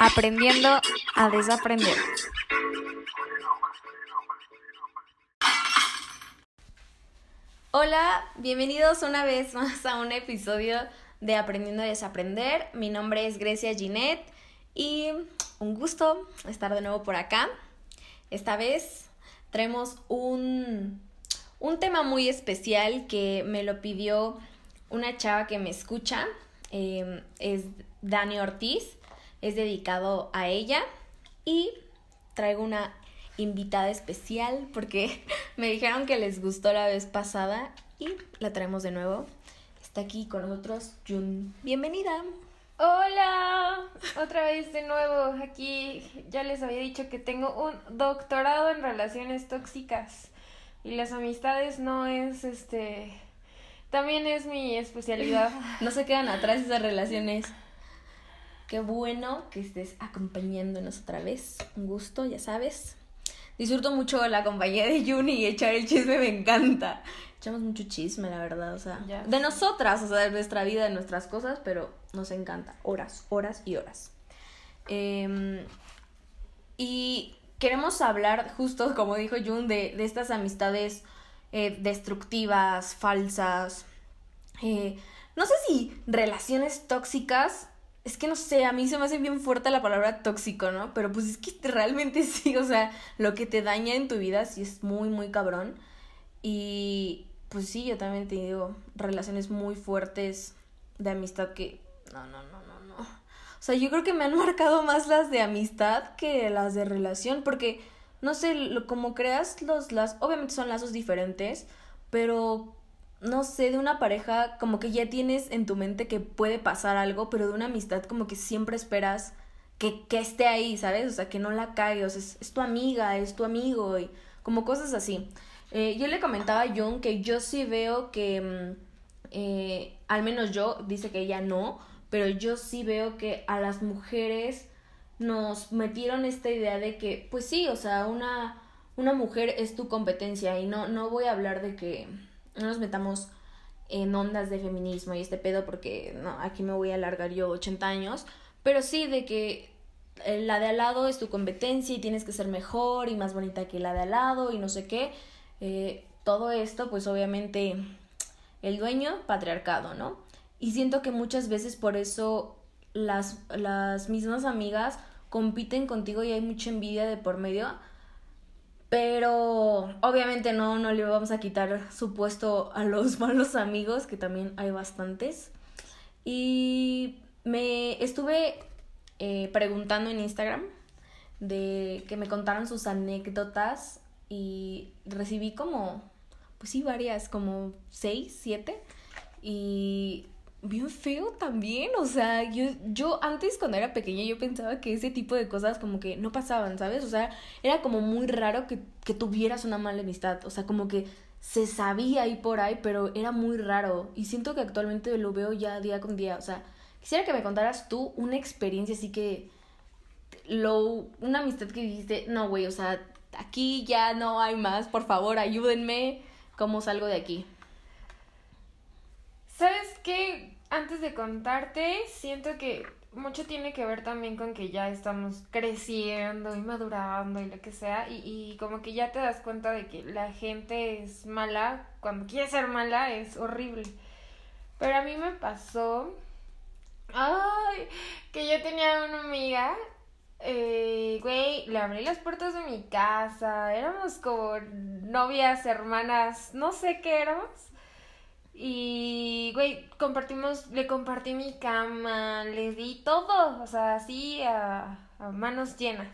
Aprendiendo a desaprender. Hola, bienvenidos una vez más a un episodio de Aprendiendo a desaprender. Mi nombre es Grecia Ginette y un gusto estar de nuevo por acá. Esta vez traemos un, un tema muy especial que me lo pidió una chava que me escucha. Eh, es Dani Ortiz es dedicado a ella y traigo una invitada especial porque me dijeron que les gustó la vez pasada y la traemos de nuevo. Está aquí con nosotros Jun. Bienvenida. Hola, otra vez de nuevo aquí. Ya les había dicho que tengo un doctorado en relaciones tóxicas y las amistades no es este también es mi especialidad. no se quedan atrás esas relaciones. Qué bueno que estés acompañándonos otra vez. Un gusto, ya sabes. Disfruto mucho la compañía de Juni y echar el chisme me encanta. Echamos mucho chisme, la verdad, o sea, de nosotras, o sea, de nuestra vida, de nuestras cosas, pero nos encanta. Horas, horas y horas. Em, y queremos hablar, justo como dijo Jun, de, de estas amistades eh, destructivas, falsas. Eh, no sé si relaciones tóxicas es que no sé, a mí se me hace bien fuerte la palabra tóxico, ¿no? Pero pues es que realmente sí, o sea, lo que te daña en tu vida sí es muy, muy cabrón. Y pues sí, yo también he tenido relaciones muy fuertes de amistad que... No, no, no, no, no. O sea, yo creo que me han marcado más las de amistad que las de relación, porque, no sé, lo, como creas los lazos, obviamente son lazos diferentes, pero no sé, de una pareja como que ya tienes en tu mente que puede pasar algo, pero de una amistad como que siempre esperas que, que esté ahí, ¿sabes? O sea, que no la caigas, es, es tu amiga, es tu amigo y como cosas así. Eh, yo le comentaba a Jung que yo sí veo que, mm, eh, al menos yo, dice que ella no, pero yo sí veo que a las mujeres nos metieron esta idea de que, pues sí, o sea, una, una mujer es tu competencia y no, no voy a hablar de que no nos metamos en ondas de feminismo y este pedo porque no, aquí me voy a alargar yo 80 años, pero sí de que eh, la de al lado es tu competencia y tienes que ser mejor y más bonita que la de al lado y no sé qué. Eh, todo esto, pues obviamente el dueño, patriarcado, ¿no? Y siento que muchas veces por eso las, las mismas amigas compiten contigo y hay mucha envidia de por medio pero obviamente no, no le vamos a quitar su puesto a los malos amigos, que también hay bastantes. Y me estuve eh, preguntando en Instagram de que me contaran sus anécdotas y recibí como, pues sí, varias, como seis, siete. Y bien feo también, o sea, yo, yo antes cuando era pequeña yo pensaba que ese tipo de cosas como que no pasaban, ¿sabes? O sea, era como muy raro que, que tuvieras una mala amistad, o sea, como que se sabía ahí por ahí, pero era muy raro y siento que actualmente lo veo ya día con día, o sea, quisiera que me contaras tú una experiencia así que lo una amistad que dijiste, no, güey, o sea, aquí ya no hay más, por favor, ayúdenme, ¿cómo salgo de aquí? ¿Sabes qué? Antes de contarte, siento que mucho tiene que ver también con que ya estamos creciendo y madurando y lo que sea, y, y como que ya te das cuenta de que la gente es mala, cuando quiere ser mala es horrible. Pero a mí me pasó, ay, que yo tenía una amiga eh, güey, le abrí las puertas de mi casa, éramos como novias, hermanas, no sé qué éramos. Y, güey, compartimos, le compartí mi cama, le di todo, o sea, así a, manos llenas.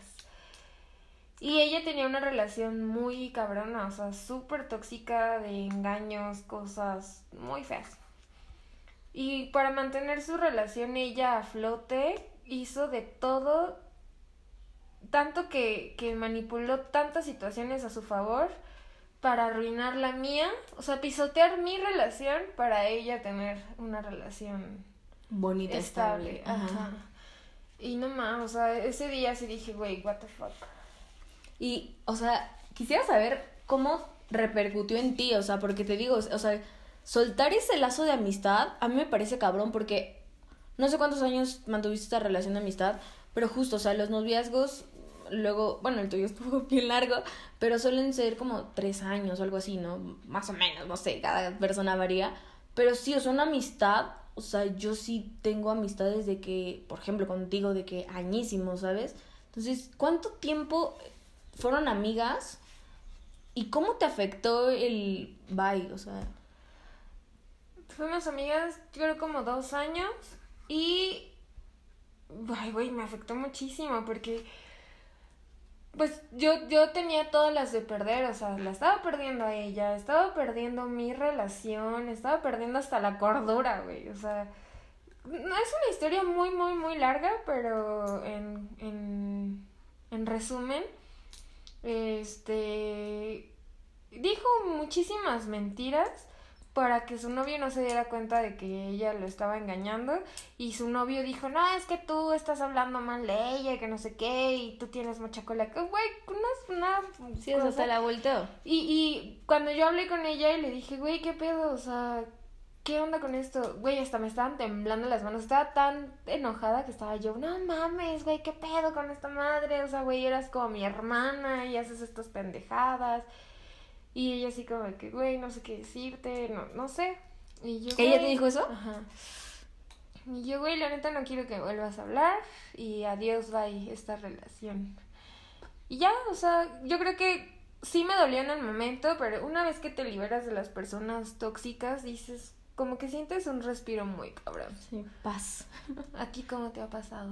Y ella tenía una relación muy cabrona, o sea, súper tóxica de engaños, cosas muy feas. Y para mantener su relación ella a flote, hizo de todo, tanto que, que manipuló tantas situaciones a su favor para arruinar la mía, o sea, pisotear mi relación para ella tener una relación bonita, estable. Ajá. Y no más, o sea, ese día sí dije, güey, what the fuck. Y, o sea, quisiera saber cómo repercutió en ti, o sea, porque te digo, o sea, soltar ese lazo de amistad a mí me parece cabrón porque no sé cuántos años mantuviste esta relación de amistad, pero justo, o sea, los noviazgos, luego, bueno, el tuyo estuvo bien largo, pero suelen ser como tres años o algo así, ¿no? Más o menos, no sé, cada persona varía. Pero sí, o sea, una amistad, o sea, yo sí tengo amistades de que, por ejemplo, contigo, de que añísimos, ¿sabes? Entonces, ¿cuánto tiempo fueron amigas? ¿Y cómo te afectó el bye? O sea. Fuimos amigas, yo creo como dos años. Y. Ay, güey, me afectó muchísimo porque. Pues yo, yo tenía todas las de perder, o sea, la estaba perdiendo a ella, estaba perdiendo mi relación, estaba perdiendo hasta la cordura, güey, o sea, no es una historia muy, muy, muy larga, pero en, en, en resumen, este, dijo muchísimas mentiras para que su novio no se diera cuenta de que ella lo estaba engañando y su novio dijo, no, es que tú estás hablando mal de ella y que no sé qué y tú tienes mucha cola. Güey, una, una sí, cosa. te la volteó. Y, y cuando yo hablé con ella y le dije, güey, ¿qué pedo? O sea, ¿qué onda con esto? Güey, hasta me estaban temblando las manos. Estaba tan enojada que estaba yo, no mames, güey, ¿qué pedo con esta madre? O sea, güey, eras como mi hermana y haces estas pendejadas. Y ella así como que, güey, no sé qué decirte, no, no sé. Y yo, ¿Ella te dijo eso? Ajá. Y yo, güey, la neta no quiero que vuelvas a hablar y adiós, bye, esta relación. Y ya, o sea, yo creo que sí me dolió en el momento, pero una vez que te liberas de las personas tóxicas, dices, como que sientes un respiro muy cabrón. Sí, paz. ¿A ti cómo te ha pasado?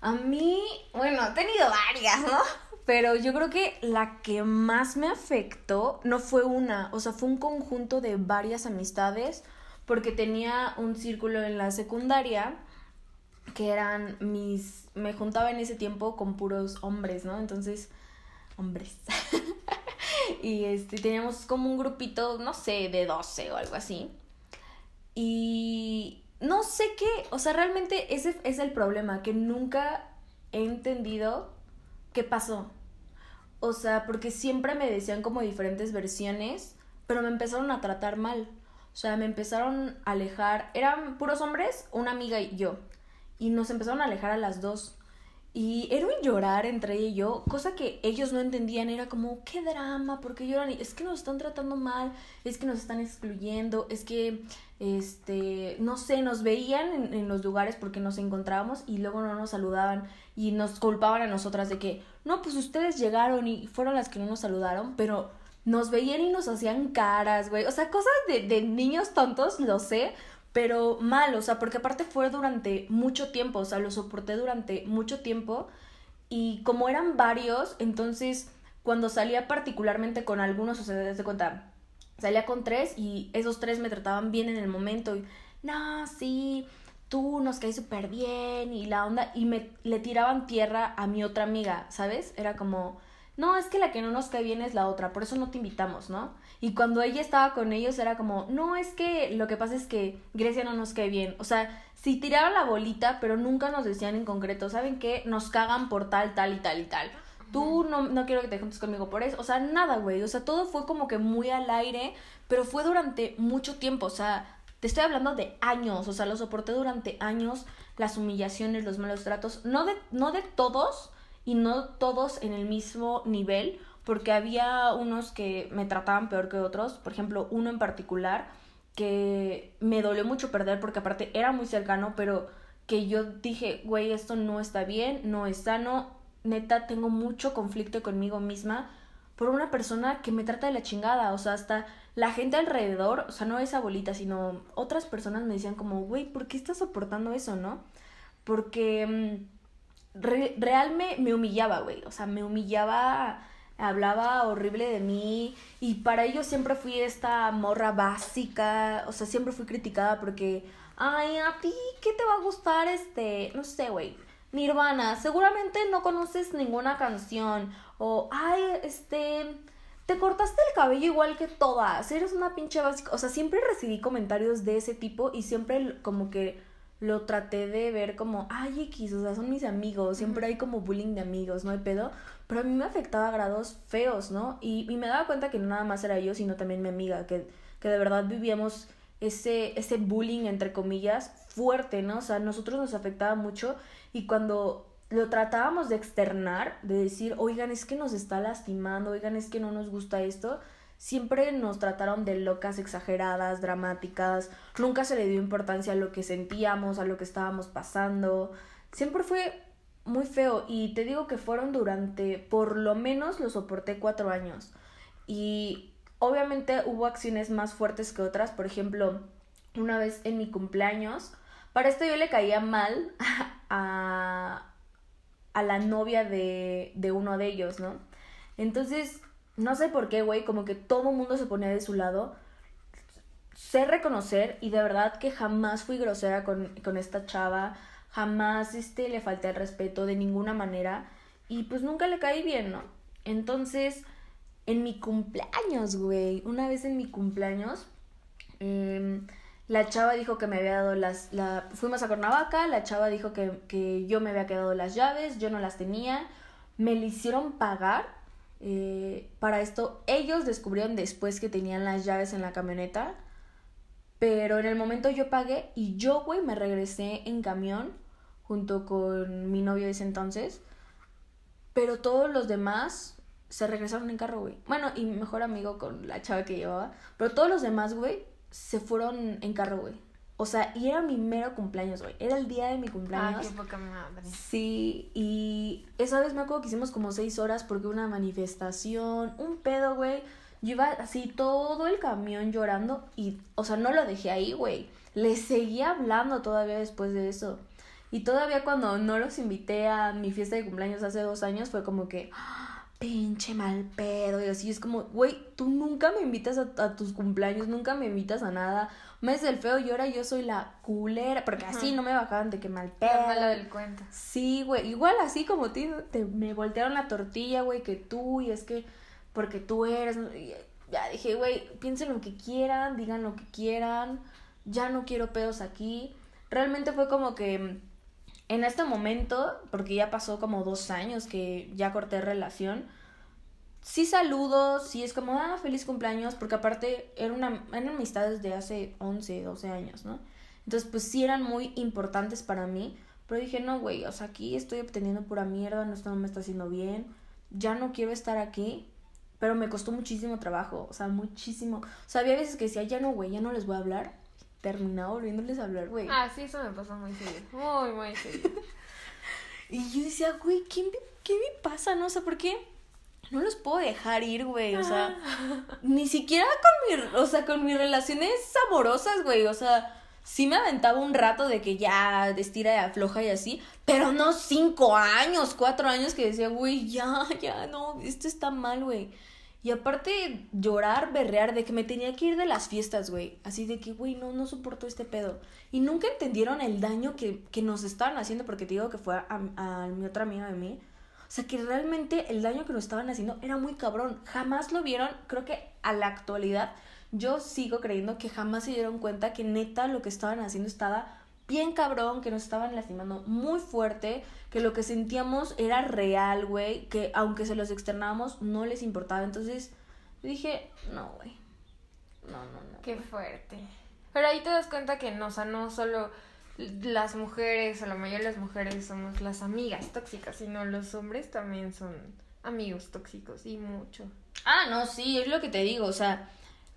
A mí, bueno, he tenido varias, ¿no? Pero yo creo que la que más me afectó no fue una, o sea, fue un conjunto de varias amistades, porque tenía un círculo en la secundaria que eran mis, me juntaba en ese tiempo con puros hombres, ¿no? Entonces, hombres. y este, teníamos como un grupito, no sé, de 12 o algo así. Y no sé qué, o sea, realmente ese es el problema, que nunca he entendido qué pasó. O sea, porque siempre me decían como diferentes versiones, pero me empezaron a tratar mal. O sea, me empezaron a alejar. Eran puros hombres, una amiga y yo. Y nos empezaron a alejar a las dos. Y era un llorar entre ella y yo, cosa que ellos no entendían, era como, qué drama, ¿por qué lloran? Es que nos están tratando mal, es que nos están excluyendo, es que, este, no sé, nos veían en, en los lugares porque nos encontrábamos y luego no nos saludaban y nos culpaban a nosotras de que, no, pues ustedes llegaron y fueron las que no nos saludaron, pero nos veían y nos hacían caras, güey, o sea, cosas de, de niños tontos, lo sé, pero mal, o sea, porque aparte fue durante mucho tiempo, o sea, lo soporté durante mucho tiempo y como eran varios, entonces cuando salía particularmente con algunos, o sea, desde cuenta, salía con tres y esos tres me trataban bien en el momento y, no, sí, tú nos caes súper bien y la onda, y me le tiraban tierra a mi otra amiga, ¿sabes? Era como, no, es que la que no nos cae bien es la otra, por eso no te invitamos, ¿no? Y cuando ella estaba con ellos era como, no, es que lo que pasa es que Grecia no nos cae bien. O sea, si tiraban la bolita, pero nunca nos decían en concreto, ¿saben qué? Nos cagan por tal, tal y tal y tal. Tú no, no quiero que te juntes conmigo por eso. O sea, nada, güey. O sea, todo fue como que muy al aire, pero fue durante mucho tiempo. O sea, te estoy hablando de años. O sea, lo soporté durante años, las humillaciones, los malos tratos. No de, no de todos y no todos en el mismo nivel porque había unos que me trataban peor que otros, por ejemplo, uno en particular que me dolió mucho perder porque aparte era muy cercano, pero que yo dije, güey, esto no está bien, no es sano, neta, tengo mucho conflicto conmigo misma por una persona que me trata de la chingada, o sea, hasta la gente alrededor, o sea, no esa abuelita, sino otras personas me decían como, güey, ¿por qué estás soportando eso, no? Porque real me, me humillaba, güey, o sea, me humillaba hablaba horrible de mí. Y para ello siempre fui esta morra básica, o sea, siempre fui criticada porque, ay, a ti, ¿qué te va a gustar este, no sé, güey, Nirvana, seguramente no conoces ninguna canción o, ay, este, te cortaste el cabello igual que todas, eres una pinche básica, o sea, siempre recibí comentarios de ese tipo y siempre como que lo traté de ver como, ay, X, o sea, son mis amigos, siempre hay como bullying de amigos, no hay pedo, pero a mí me afectaba a grados feos, ¿no? Y, y me daba cuenta que no nada más era yo, sino también mi amiga, que, que de verdad vivíamos ese, ese bullying, entre comillas, fuerte, ¿no? O sea, a nosotros nos afectaba mucho y cuando lo tratábamos de externar, de decir, oigan, es que nos está lastimando, oigan, es que no nos gusta esto, siempre nos trataron de locas, exageradas, dramáticas, nunca se le dio importancia a lo que sentíamos, a lo que estábamos pasando, siempre fue muy feo y te digo que fueron durante, por lo menos lo soporté cuatro años. Y obviamente hubo acciones más fuertes que otras, por ejemplo, una vez en mi cumpleaños, para esto yo le caía mal a, a la novia de, de uno de ellos, ¿no? Entonces, no sé por qué, güey, como que todo el mundo se ponía de su lado. Sé reconocer y de verdad que jamás fui grosera con, con esta chava, jamás este, le falté el respeto de ninguna manera y pues nunca le caí bien, ¿no? Entonces, en mi cumpleaños, güey, una vez en mi cumpleaños, eh, la chava dijo que me había dado las... La, fuimos a Cuernavaca, la chava dijo que, que yo me había quedado las llaves, yo no las tenía, me le hicieron pagar. Eh, para esto, ellos descubrieron después que tenían las llaves en la camioneta, pero en el momento yo pagué y yo, güey, me regresé en camión junto con mi novio de ese entonces, pero todos los demás se regresaron en carro, güey. Bueno, y mi mejor amigo con la chava que llevaba, pero todos los demás, güey, se fueron en carro, güey. O sea, y era mi mero cumpleaños, güey. Era el día de mi cumpleaños. Ah, qué poca madre. Sí, y esa vez me acuerdo que hicimos como seis horas porque una manifestación, un pedo, güey. Yo iba así todo el camión llorando y, o sea, no lo dejé ahí, güey. Le seguía hablando todavía después de eso. Y todavía cuando no los invité a mi fiesta de cumpleaños hace dos años fue como que, pinche mal pedo. Y así es como, güey, tú nunca me invitas a, tus cumpleaños, nunca me invitas a nada. Me es el feo y ahora yo soy la culera. Porque así no me bajaban de que mal pedo. La mala del cuento. Sí, güey. Igual así como te, te me voltearon la tortilla, güey, que tú, y es que porque tú eres. Ya dije, güey, piensen lo que quieran, digan lo que quieran. Ya no quiero pedos aquí. Realmente fue como que en este momento, porque ya pasó como dos años que ya corté relación, sí saludo, sí es como, ah, feliz cumpleaños, porque aparte era una, eran amistades de hace 11, 12 años, ¿no? Entonces, pues sí eran muy importantes para mí, pero dije, no, güey, o sea, aquí estoy obteniendo pura mierda, no, esto no me está haciendo bien, ya no quiero estar aquí, pero me costó muchísimo trabajo, o sea, muchísimo. O sea, había veces que decía, ya no, güey, ya no les voy a hablar, terminaba volviéndoles a hablar, güey. Ah, sí, eso me pasó muy seguido. Muy, muy seguido. y yo decía, güey, ¿qué me, ¿qué me pasa? No o sé sea, ¿por qué? No los puedo dejar ir, güey. O sea, ni siquiera con mi, o sea, con mis relaciones amorosas, güey. O sea, sí me aventaba un rato de que ya estira y afloja y así, pero no cinco años, cuatro años que decía, güey, ya, ya, no, esto está mal, güey. Y aparte, llorar, berrear, de que me tenía que ir de las fiestas, güey. Así de que, güey, no, no soporto este pedo. Y nunca entendieron el daño que, que nos estaban haciendo, porque te digo que fue a, a, mi otra amiga de mí. O sea, que realmente el daño que nos estaban haciendo era muy cabrón. Jamás lo vieron, creo que a la actualidad, yo sigo creyendo que jamás se dieron cuenta que neta lo que estaban haciendo estaba bien cabrón, que nos estaban lastimando muy fuerte, que lo que sentíamos era real, güey, que aunque se los externábamos no les importaba. Entonces dije, no, güey. No, no, no. Qué fuerte. Pero ahí te das cuenta que no, o sea, no solo las mujeres, o la mayoría de las mujeres somos las amigas tóxicas, sino los hombres también son amigos tóxicos y mucho. Ah, no, sí, es lo que te digo, o sea,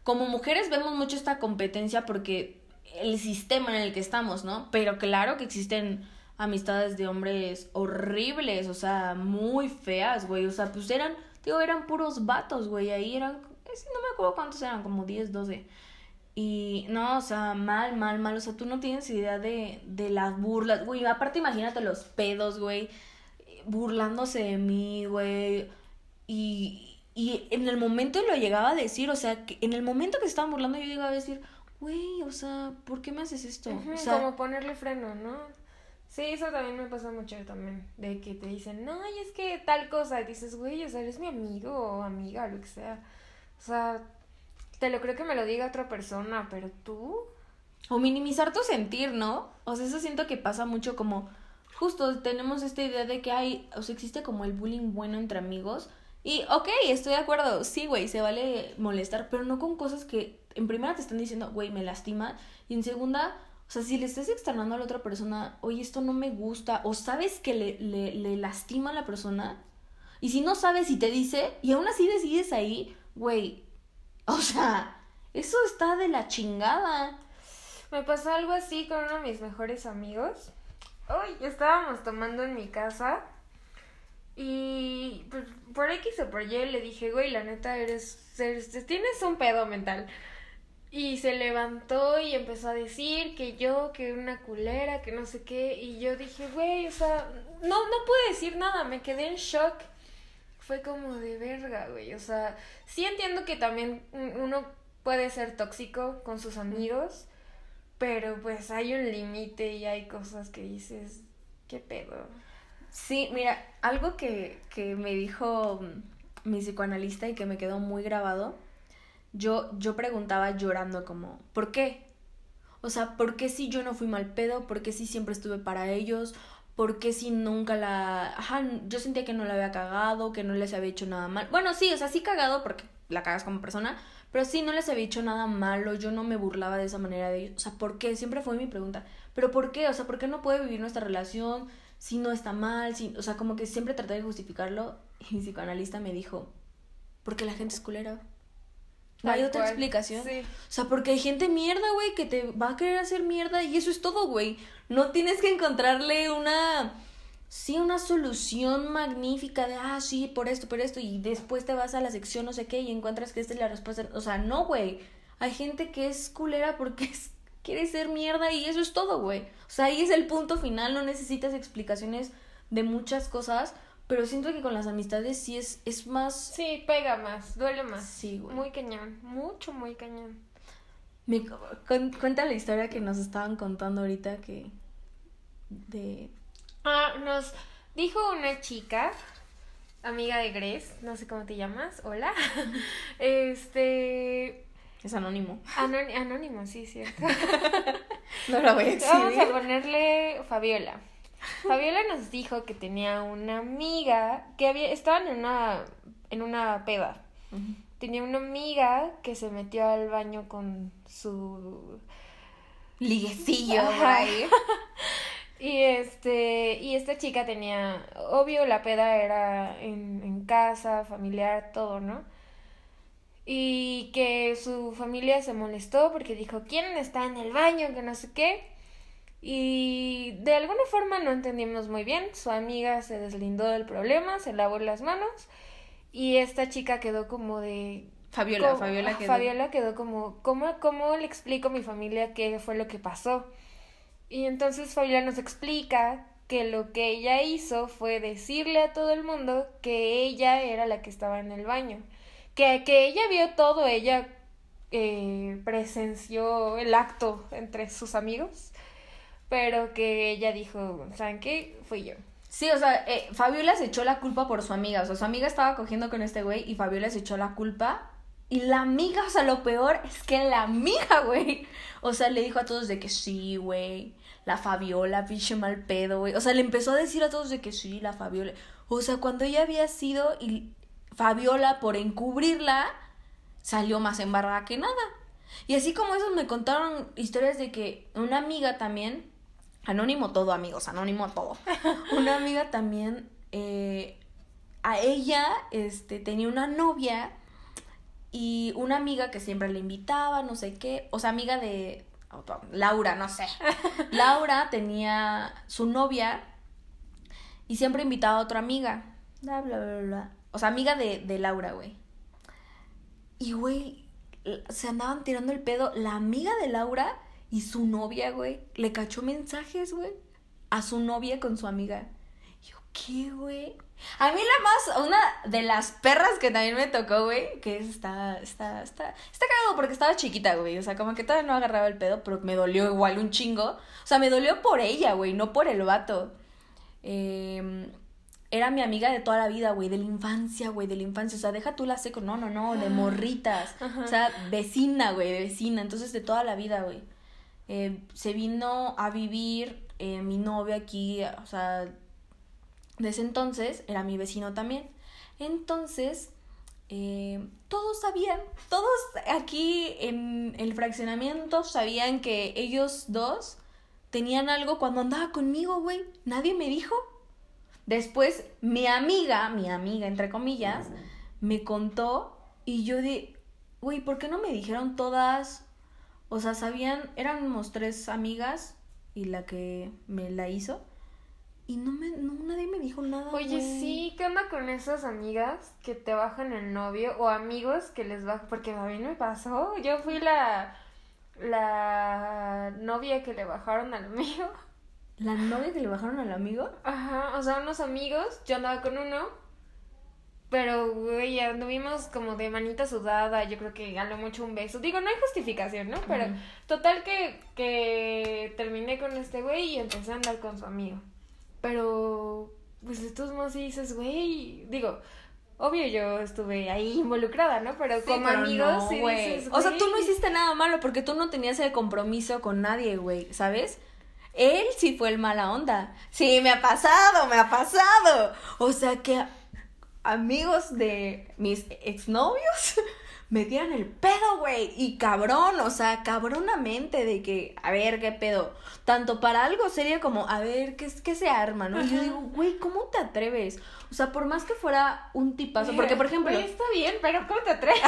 como mujeres vemos mucho esta competencia porque el sistema en el que estamos, ¿no? Pero claro que existen amistades de hombres horribles, o sea, muy feas, güey. O sea, pues eran, digo, eran puros vatos, güey. Ahí eran, no me acuerdo cuántos eran, como 10, 12. Y no, o sea, mal, mal, mal. O sea, tú no tienes idea de, de las burlas, güey. Aparte, imagínate los pedos, güey. Burlándose de mí, güey. Y, y en el momento lo llegaba a decir, o sea, que en el momento que se estaban burlando, yo llegaba a decir, güey, o sea, ¿por qué me haces esto? o sea, como ponerle freno, ¿no? Sí, eso también me pasa mucho también, de que te dicen, no, y es que tal cosa, y dices, güey, o sea, eres mi amigo o amiga, lo que sea. O sea, te lo creo que me lo diga otra persona, pero tú... O minimizar tu sentir, ¿no? O sea, eso siento que pasa mucho como, justo tenemos esta idea de que hay, o sea, existe como el bullying bueno entre amigos. Y, ok, estoy de acuerdo, sí, güey, se vale molestar, pero no con cosas que en primera te están diciendo, güey, me lastima, y en segunda, O sea, si le estás externando a la otra persona, oye, esto no me gusta, o sabes que le, le, le lastima a la persona, y si no sabes y te dice, y aún así decides ahí, güey, o sea, eso está de la chingada. Me pasó algo así con uno de mis mejores amigos. Hoy estábamos tomando en mi casa y pues, por X o por Y le dije, güey, la neta eres, tienes un pedo mental. Y se levantó y empezó a decir que yo, que una culera, que no sé qué. Y yo dije, güey, o sea, no, no pude decir nada, me quedé en shock. Fue como de verga, güey. O sea, sí entiendo que también uno puede ser tóxico con sus amigos, pero pues hay un límite y hay cosas que dices, ¿qué pedo? Sí, mira, algo que, que me dijo mi psicoanalista y que me quedó muy grabado yo, yo preguntaba llorando como, ¿por qué? O sea, ¿por qué si yo no fui mal pedo? ¿Por qué si siempre estuve para ellos? ¿Por qué si nunca la... Ajá, yo sentía que no la había cagado, que no les había hecho nada mal. Bueno, sí, o sea, sí cagado porque la cagas como persona, pero sí no les había hecho nada malo, yo no me burlaba de esa manera de ellos. O sea, ¿por qué? Siempre fue mi pregunta. ¿Pero por qué? O sea, ¿por qué no puede vivir nuestra relación si no está mal? Si... O sea, como que siempre traté de justificarlo y mi psicoanalista me dijo, porque la gente es culera. No hay otra explicación. O sea, porque hay gente mierda, güey, que te va a querer hacer mierda y eso es todo, güey. No tienes que encontrarle una. Sí, una solución magnífica de, ah, sí, por esto, por esto, y después te vas a la sección no sé qué y encuentras que esta es la respuesta. O sea, no, güey. Hay gente que es culera porque quiere ser mierda y eso es todo, güey. O sea, ahí es el punto final, no necesitas explicaciones de muchas cosas pero siento que con las amistades sí es, es más... Sí, pega más, duele más. Sí, güey. Muy cañón, mucho, muy cañón. Me, cuenta la historia que nos estaban contando ahorita que... De... Ah, nos dijo una chica, amiga de Grace, no sé cómo te llamas, hola. este... Es anónimo. anónimo, sí, cierto. no lo voy a decir. Vamos a ponerle Fabiola. Fabiola nos dijo que tenía una amiga que había estaban en una en una peda. Tenía una amiga que se metió al baño con su liguecillo y este y esta chica tenía obvio la peda era en, en casa, familiar, todo, ¿no? Y que su familia se molestó porque dijo, ¿quién está en el baño? Que no sé qué. Y de alguna forma no entendimos muy bien. Su amiga se deslindó del problema, se lavó las manos y esta chica quedó como de... Fabiola, Fabiola quedó... Fabiola quedó como, ¿cómo, ¿cómo le explico a mi familia qué fue lo que pasó? Y entonces Fabiola nos explica que lo que ella hizo fue decirle a todo el mundo que ella era la que estaba en el baño. Que, que ella vio todo, ella eh, presenció el acto entre sus amigos pero que ella dijo, ¿saben qué? Fui yo. Sí, o sea, eh, Fabiola se echó la culpa por su amiga. O sea, su amiga estaba cogiendo con este güey y Fabiola se echó la culpa. Y la amiga, o sea, lo peor es que la amiga, güey. O sea, le dijo a todos de que sí, güey. La Fabiola, pinche mal pedo, güey. O sea, le empezó a decir a todos de que sí, la Fabiola. O sea, cuando ella había sido y Fabiola, por encubrirla, salió más embarrada que nada. Y así como eso, me contaron historias de que una amiga también Anónimo todo, amigos, anónimo todo. Una amiga también, eh, a ella, este, tenía una novia y una amiga que siempre le invitaba, no sé qué, o sea, amiga de Laura, no sé. Laura tenía su novia y siempre invitaba a otra amiga. Bla, bla, bla, bla. O sea, amiga de, de Laura, güey. Y, güey, se andaban tirando el pedo. La amiga de Laura y su novia, güey, le cachó mensajes, güey, a su novia con su amiga. Yo, ¿qué, güey? A mí la más, una de las perras que también me tocó, güey, que está, está, está, está cagado porque estaba chiquita, güey. O sea, como que todavía no agarraba el pedo, pero me dolió igual un chingo. O sea, me dolió por ella, güey, no por el vato. Eh, era mi amiga de toda la vida, güey, de la infancia, güey, de la infancia. O sea, deja tú la seco, no, no, no, de morritas. O sea, vecina, güey, de vecina. Entonces, de toda la vida, güey. Eh, se vino a vivir eh, mi novio aquí, o sea, desde entonces era mi vecino también. Entonces, eh, todos sabían, todos aquí en el fraccionamiento sabían que ellos dos tenían algo cuando andaba conmigo, güey. Nadie me dijo. Después, mi amiga, mi amiga, entre comillas, me contó y yo di, güey, ¿por qué no me dijeron todas? O sea, sabían, éramos tres amigas y la que me la hizo. Y no me, no, nadie me dijo nada. Oye, sí, ¿qué onda con esas amigas que te bajan el novio o amigos que les bajan? Porque a mí me pasó, yo fui la, la novia que le bajaron al amigo. ¿La novia que le bajaron al amigo? Ajá, o sea, unos amigos, yo andaba con uno, pero, güey, anduvimos como de manita sudada, yo creo que ganó mucho un beso. Digo, no hay justificación, ¿no? Pero total que, que terminé con este güey y empecé a andar con su amigo. Pero, pues de todos modos dices, güey, digo, obvio yo estuve ahí involucrada, ¿no? Pero como amigos sí dices, O sea, tú no hiciste nada malo porque tú no tenías el compromiso con nadie, güey, ¿sabes? Él sí fue el mala onda. Sí, me ha pasado, me ha pasado. O sea que amigos de mis exnovios me dieron el pedo, güey. Y cabrón, o sea, cabronamente de que, a ver, qué pedo. Tanto para algo sería como, a ver, ¿qué, qué se arma, no? Y yo digo, güey, ¿cómo te atreves? O sea, por más que fuera un tipazo, porque por ejemplo... Güey, está bien, pero ¿cómo te atreves?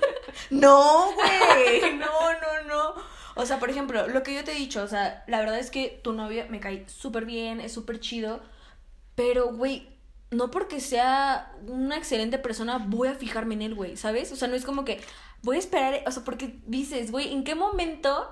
no, güey, no, no, no. O sea, por ejemplo, lo que yo te he dicho, o sea, la verdad es que tu novia me cae súper bien, es súper chido, pero, güey, no porque sea una excelente persona voy a fijarme en él, güey, ¿sabes? O sea, no es como que voy a esperar, o sea, porque dices, güey, ¿en qué momento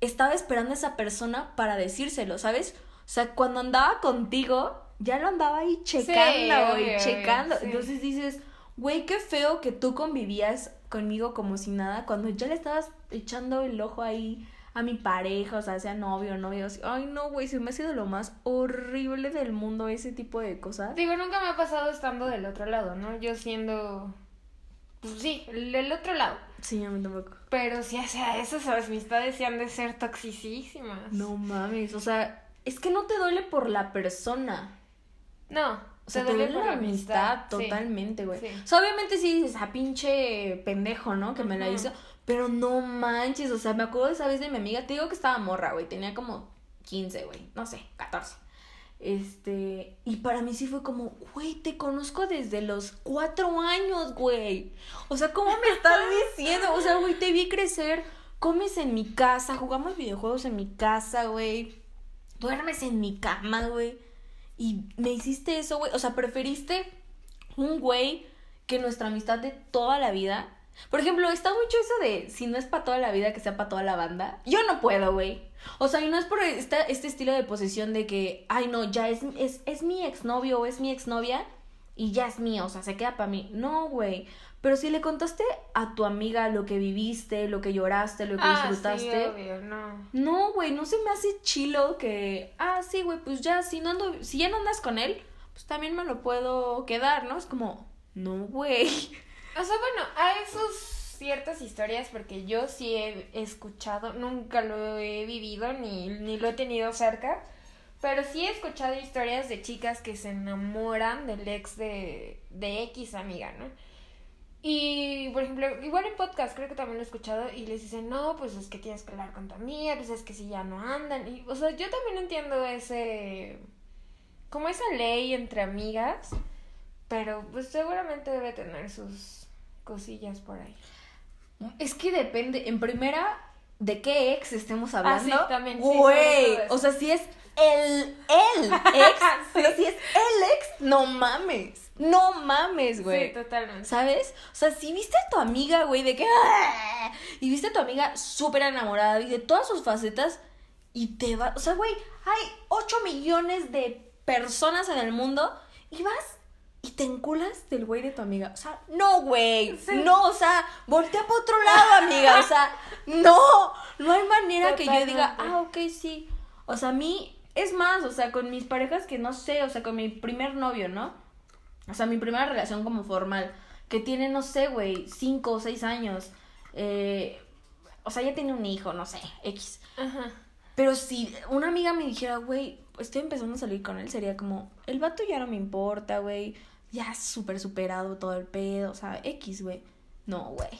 estaba esperando a esa persona para decírselo, ¿sabes? O sea, cuando andaba contigo, ya lo andaba ahí checando, güey, checando. Entonces dices, güey, qué feo que tú convivías conmigo como si nada, cuando ya le estabas echando el ojo ahí a mi pareja, o sea, sea novio o novio, así, ay no, güey, se me ha sido lo más horrible del mundo ese tipo de cosas. Digo, nunca me ha pasado estando del otro lado, ¿no? Yo siendo, pues sí, del otro lado. Sí, a mí tampoco. Pero sí, o sea, esas amistades sí han de ser toxicísimas. No mames, o sea, es que no te duele por la persona. No, o sea, te duele por la amistad, totalmente, güey. O sea, obviamente sí dices, a pinche pendejo, ¿no? Que me la hizo. Pero no manches, o sea, me acuerdo de esa vez de mi amiga, te digo que estaba morra, güey, tenía como 15, güey, no sé, 14. Este, y para mí sí fue como, güey, te conozco desde los cuatro años, güey. O sea, ¿cómo me estás diciendo? O sea, güey, te vi crecer, comes en mi casa, jugamos videojuegos en mi casa, güey. Duermes en mi cama, güey. Y me hiciste eso, güey. O sea, preferiste un güey que nuestra amistad de toda la vida por ejemplo, está mucho eso de si no es para toda la vida, que sea para toda la banda. Yo no puedo, güey. O sea, y no es por esta, este estilo de posesión de que, ay, no, ya es, es, es mi exnovio o es mi exnovia y ya es mío, o sea, se queda para mí. No, güey. Pero si le contaste a tu amiga lo que viviste, lo que lloraste, lo que ah, disfrutaste. Sí, no. No, güey, no se me hace chilo que, ah, sí, güey, pues ya, si no ando, si ya no andas con él, pues también me lo puedo quedar, ¿no? Es como, no, güey. O sea, bueno, a esos ciertas historias, porque yo sí he escuchado, nunca lo he vivido ni, ni lo he tenido cerca, pero sí he escuchado historias de chicas que se enamoran del ex de, de X amiga, ¿no? Y, por ejemplo, igual en podcast creo que también lo he escuchado y les dicen, no, pues es que tienes que hablar con tu amiga, pues es que si ya no andan. Y, o sea, yo también entiendo ese, como esa ley entre amigas, pero pues seguramente debe tener sus cosillas por ahí. Es que depende, en primera, de qué ex estemos hablando. Ah, sí, también. Güey, o sea, si es el, el ex, pero si es el ex, no mames. No mames, güey. Sí, totalmente. ¿Sabes? O sea, si viste a tu amiga, güey, de que. ¡ah! Y viste a tu amiga súper enamorada y de todas sus facetas y te va. O sea, güey, hay 8 millones de personas en el mundo y vas y te enculas del güey de tu amiga. O sea, no, güey. No, o sea, voltea para otro lado, amiga. O sea, no. No hay manera que yo diga, ah, ok, sí. O sea, a mí, es más, o sea, con mis parejas que no sé, o sea, con mi primer novio, ¿no? O sea, mi primera relación como formal, que tiene, no sé, güey, cinco o seis años. Eh, o sea, ya tiene un hijo, no sé, X. Ajá. Pero si una amiga me dijera, güey, estoy empezando a salir con él, sería como, el vato ya no me importa, güey ya súper superado todo el pedo, o sea, X, güey. No, güey.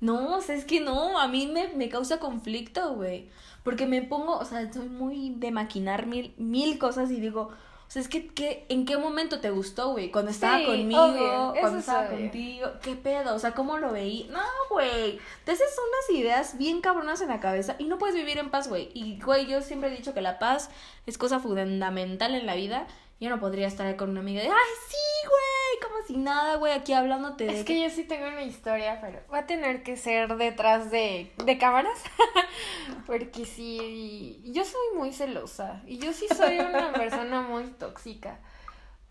No, o sea, es que no, a mí me, me causa conflicto, güey. Porque me pongo, o sea, soy muy de maquinar mil, mil cosas y digo, o sea, es que, ¿qué, ¿en qué momento te gustó, güey? Cuando estaba Sí, conmigo, obvio, cuando es estaba obvio. contigo, ¿qué pedo? O sea, ¿cómo lo veí? No, güey, te haces unas ideas bien cabronas en la cabeza y no puedes vivir en paz, güey. Y, güey, yo siempre he dicho que la paz es cosa fundamental en la vida. Yo no podría estar ahí con una amiga de, ay, sí, güey, como si nada, güey, aquí hablándote de... Es que yo sí tengo una historia, pero va a tener que ser detrás de, de cámaras. Porque sí, yo soy muy celosa y yo sí soy una persona muy tóxica.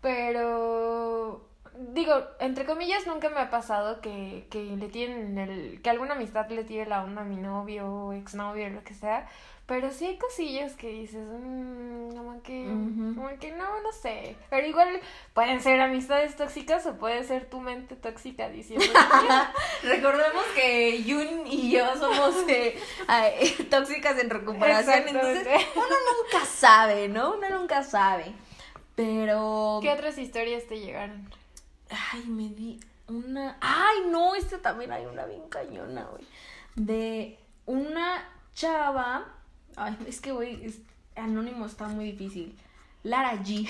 Pero, digo, entre comillas, nunca me ha pasado que, que le tienen el, que alguna amistad le tire la onda a mi novio o exnovio, lo que sea. Pero sí hay cosillas que dices, mmm, como que, como que no, no sé. Pero igual pueden ser amistades tóxicas o puede ser tu mente tóxica diciendo Recordemos que Yun y yo somos eh, eh, tóxicas en recuperación, entonces uno nunca sabe, ¿no? Uno nunca sabe. Pero... ¿Qué otras historias te llegaron? Ay, me di una... Ay, no, esta también hay una bien cañona, güey. De una chava... Ay, es que, güey, es... anónimo está muy difícil. Lara G.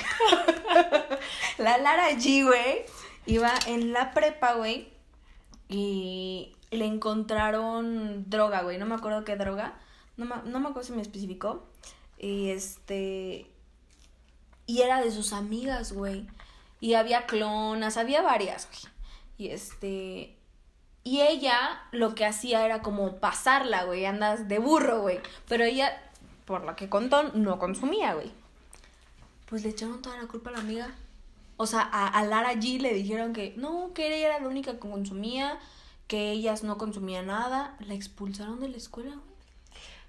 la Lara G, güey, iba en la prepa, güey, y le encontraron droga, güey. No me acuerdo qué droga. No me, no me acuerdo si me especificó. Y este... Y era de sus amigas, güey. Y había clonas, había varias, güey. Y este. Y ella lo que hacía era como pasarla, güey. Andas de burro, güey. Pero ella, por lo que contó, no consumía, güey. Pues le echaron toda la culpa a la amiga. O sea, a, a Lara G le dijeron que no, que ella era la única que consumía, que ellas no consumían nada. La expulsaron de la escuela, güey.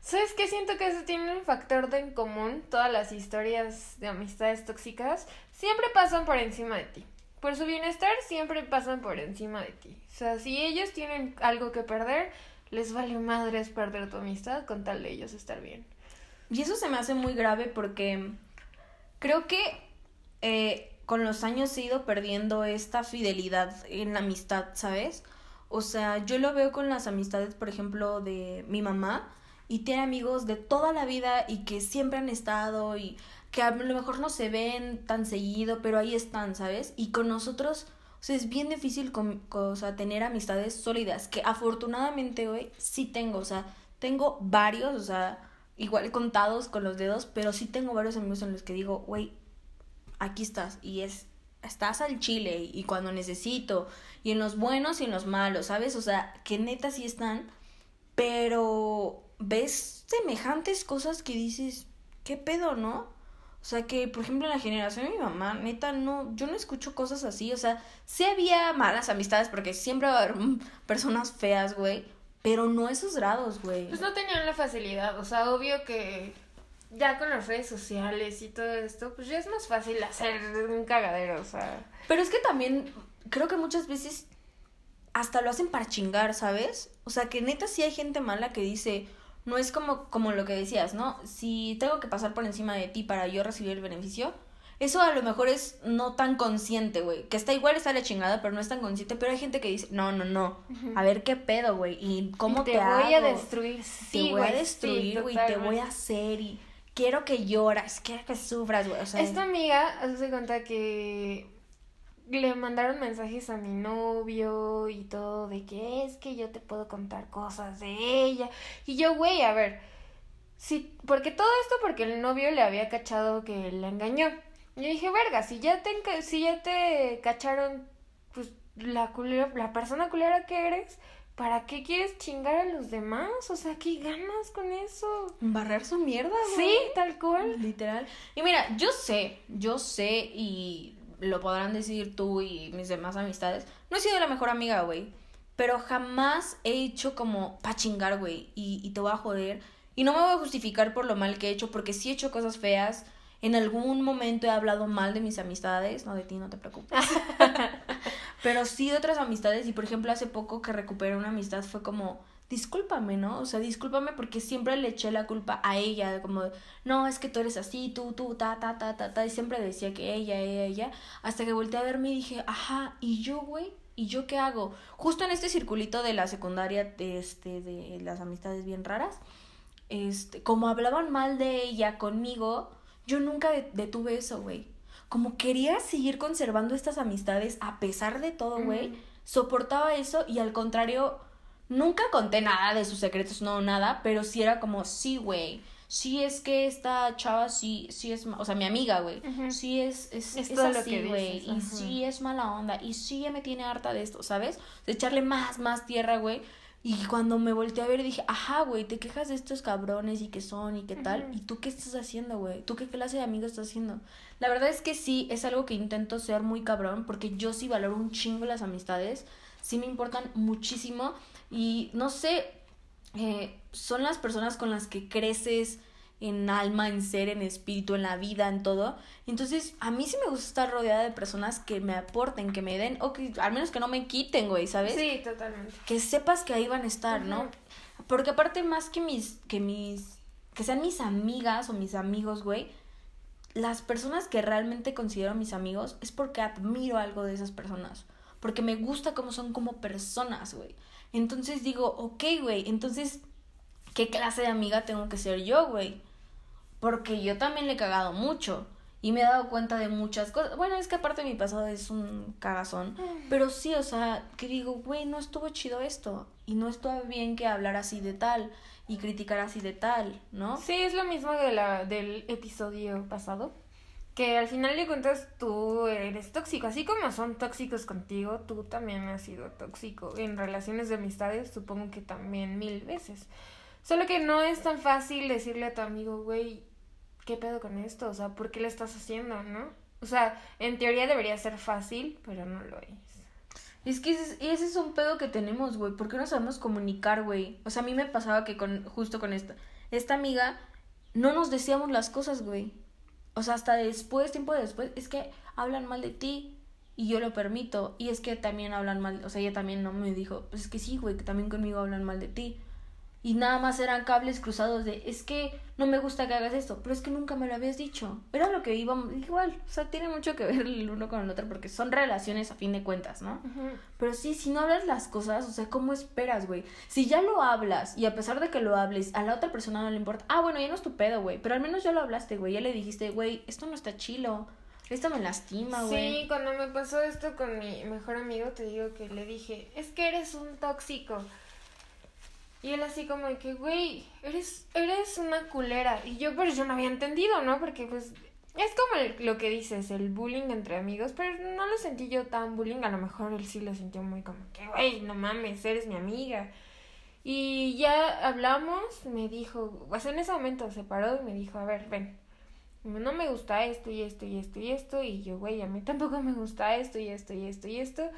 ¿Sabes qué? Siento que eso tiene un factor de en común. Todas las historias de amistades tóxicas siempre pasan por encima de ti. Por su bienestar siempre pasan por encima de ti. O sea, si ellos tienen algo que perder, les vale madres perder tu amistad con tal de ellos estar bien. Y eso se me hace muy grave porque creo que eh, con los años he ido perdiendo esta fidelidad en la amistad, ¿sabes? O sea, yo lo veo con las amistades, por ejemplo, de mi mamá y tiene amigos de toda la vida y que siempre han estado y que a lo mejor no se ven tan seguido, pero ahí están, ¿sabes? Y con nosotros, o sea, es bien difícil con, con- tener amistades sólidas, que afortunadamente hoy sí tengo, o sea, tengo varios, o sea, igual contados con los dedos, pero sí tengo varios amigos en los que digo, güey, aquí estás y es estás al chile y, y cuando necesito y en los buenos y en los malos, ¿sabes? O sea, que neta sí están, pero ves semejantes cosas que dices, ¿qué pedo, no? O sea, que por ejemplo en la generación de mi mamá, neta, no, yo no escucho cosas así, o sea, sí había malas amistades porque siempre va a haber mm, personas feas, güey, pero no esos grados, güey. Pues no tenían la facilidad. O sea, obvio que ya con las redes sociales y todo esto, pues ya es más fácil hacer un cagadero. O sea, Pero es que también creo que muchas veces hasta lo hacen para chingar, ¿sabes? O sea, que neta sí hay gente mala que dice, no es como, como lo que decías, ¿no? Si tengo que pasar por encima de ti para yo recibir el beneficio, eso a lo mejor es no tan consciente, güey. Que está igual está la chingada, pero no es tan consciente. Pero hay gente que dice, no, no, no. A ver qué pedo, güey. ¿Y cómo te, te, voy a destruir. Sí, te voy a güey, sí, destruir, güey. te voy a hacer y quiero que lloras, quiero que sufras, güey. O sea, Esta amiga, hace cuenta que le mandaron mensajes a mi novio y todo de que es que yo te puedo contar cosas de ella. Y yo, güey, a ver, sí, porque todo esto porque el novio le había cachado que la engañó. Y yo dije, verga, si ya te, si ya te cacharon, pues la culera, la persona culera que eres, ¿para qué quieres chingar a los demás? O sea, ¿qué ganas con eso? barrer su mierda, güey. Sí, tal cual. Literal. Y mira, yo sé, yo sé y lo podrán decir tú y mis demás amistades. No he sido la mejor amiga, güey. Pero jamás he hecho como pa' chingar, güey. Y, y te voy a joder. Y no me voy a justificar por lo mal que he hecho, porque sí he hecho cosas feas. En algún momento he hablado mal de mis amistades. No de ti, no te preocupes. Pero sí de otras amistades. Y por ejemplo, hace poco que recuperé una amistad fue como, discúlpame, ¿no? O sea, discúlpame porque siempre le eché la culpa a ella. Como, no, es que tú eres así, tú, tú, ta, ta, ta, ta, ta. Y siempre decía que ella, ella, ella. Hasta que volteé a verme y dije, ajá, y yo, güey. ¿Y yo qué hago? Justo en este circulito de la secundaria, de, este, de las amistades bien raras, este, como hablaban mal de ella conmigo, yo nunca detuve eso, güey. Como quería seguir conservando estas amistades a pesar de todo, güey, soportaba eso y al contrario, nunca conté nada de sus secretos, no, nada, pero sí era como, sí, güey sí es que esta chava sí, sí es, o sea, mi amiga, güey, sí es, es, es, así, güey, y sí es mala onda, y sí me tiene harta de esto, ¿sabes? De echarle más, más tierra, güey. Y cuando me volteé a ver dije, ajá, güey, te quejas de estos cabrones y qué son y qué tal. ¿Y tú qué estás haciendo, güey? ¿Tú qué clase de amigo estás haciendo? La verdad es que sí, es algo que intento ser muy cabrón porque yo sí valoro un chingo las amistades. Sí me importan muchísimo. Y no sé, eh, son las personas con las que creces en alma, en ser, en espíritu, en la vida, en todo. Entonces, a mí sí me gusta estar rodeada de personas que me aporten, que me den, o que al menos que no me quiten, güey, ¿sabes? Sí, totalmente. Que sepas que ahí van a estar, ¿no? Porque aparte, más que mis, que mis, que sean mis amigas o mis amigos, güey, las personas que realmente considero mis amigos es porque admiro algo de esas personas. Porque me gusta cómo son como personas, güey. Entonces digo, ok, güey, entonces ¿qué clase de amiga tengo que ser yo, güey? Porque yo también le he cagado mucho. Y me he dado cuenta de muchas cosas. Bueno, es que aparte mi pasado es un cagazón. Mm. Pero sí, o sea, que digo, güey, no estuvo chido esto. Y no estuvo bien que hablar así de tal. Y criticar así de tal, ¿no? Sí, es lo mismo de la, del episodio pasado. Que al final de cuentas tú eres tóxico. Así como son tóxicos contigo, tú también has sido tóxico. En relaciones de amistades, supongo que también mil veces. Solo que no es tan fácil decirle a tu amigo, güey, ¿qué pedo con esto? O sea, ¿por qué lo estás haciendo, no? O sea, en teoría debería ser fácil, pero no lo es. Es que ese, ese es un pedo que tenemos, güey. ¿Por qué no sabemos comunicar, güey? O sea, a mí me pasaba que con justo con esta esta amiga no nos decíamos las cosas, güey. O sea, hasta después, tiempo después, es que hablan mal de ti y yo lo permito. Y es que también hablan mal, o sea, ella también no me dijo, pues es que sí, güey, que también conmigo hablan mal de ti y nada más eran cables cruzados de es que no me gusta que hagas esto, pero es que nunca me lo habías dicho. Era lo que íbamos, igual, o sea, tiene mucho que ver el uno con el otro porque son relaciones a fin de cuentas, ¿no? Pero sí, si no hablas las cosas, o sea, ¿cómo esperas, güey? Si ya lo hablas y a pesar de que lo hables, a la otra persona no le importa, ah, bueno, ya no es tu pedo, güey, pero al menos ya lo hablaste, güey, ya le dijiste, güey, esto no está chilo. Esto me lastima, güey. Sí, cuando me pasó esto con mi mejor amigo, te digo que le dije, es que eres un tóxico. Y él así como de que, güey, eres, eres una culera. Y yo, pues yo no había entendido, ¿no? Porque pues es como lo que dices, el bullying entre amigos, pero no lo sentí yo tan bullying. A lo mejor él sí lo sintió muy como que, güey, no mames, eres mi amiga. Y ya hablamos, me dijo, pues en ese momento se paró y me dijo, a ver, ven, no me gusta esto y esto y esto y esto. Y yo, güey, a mí tampoco me gusta esto y esto y esto y esto.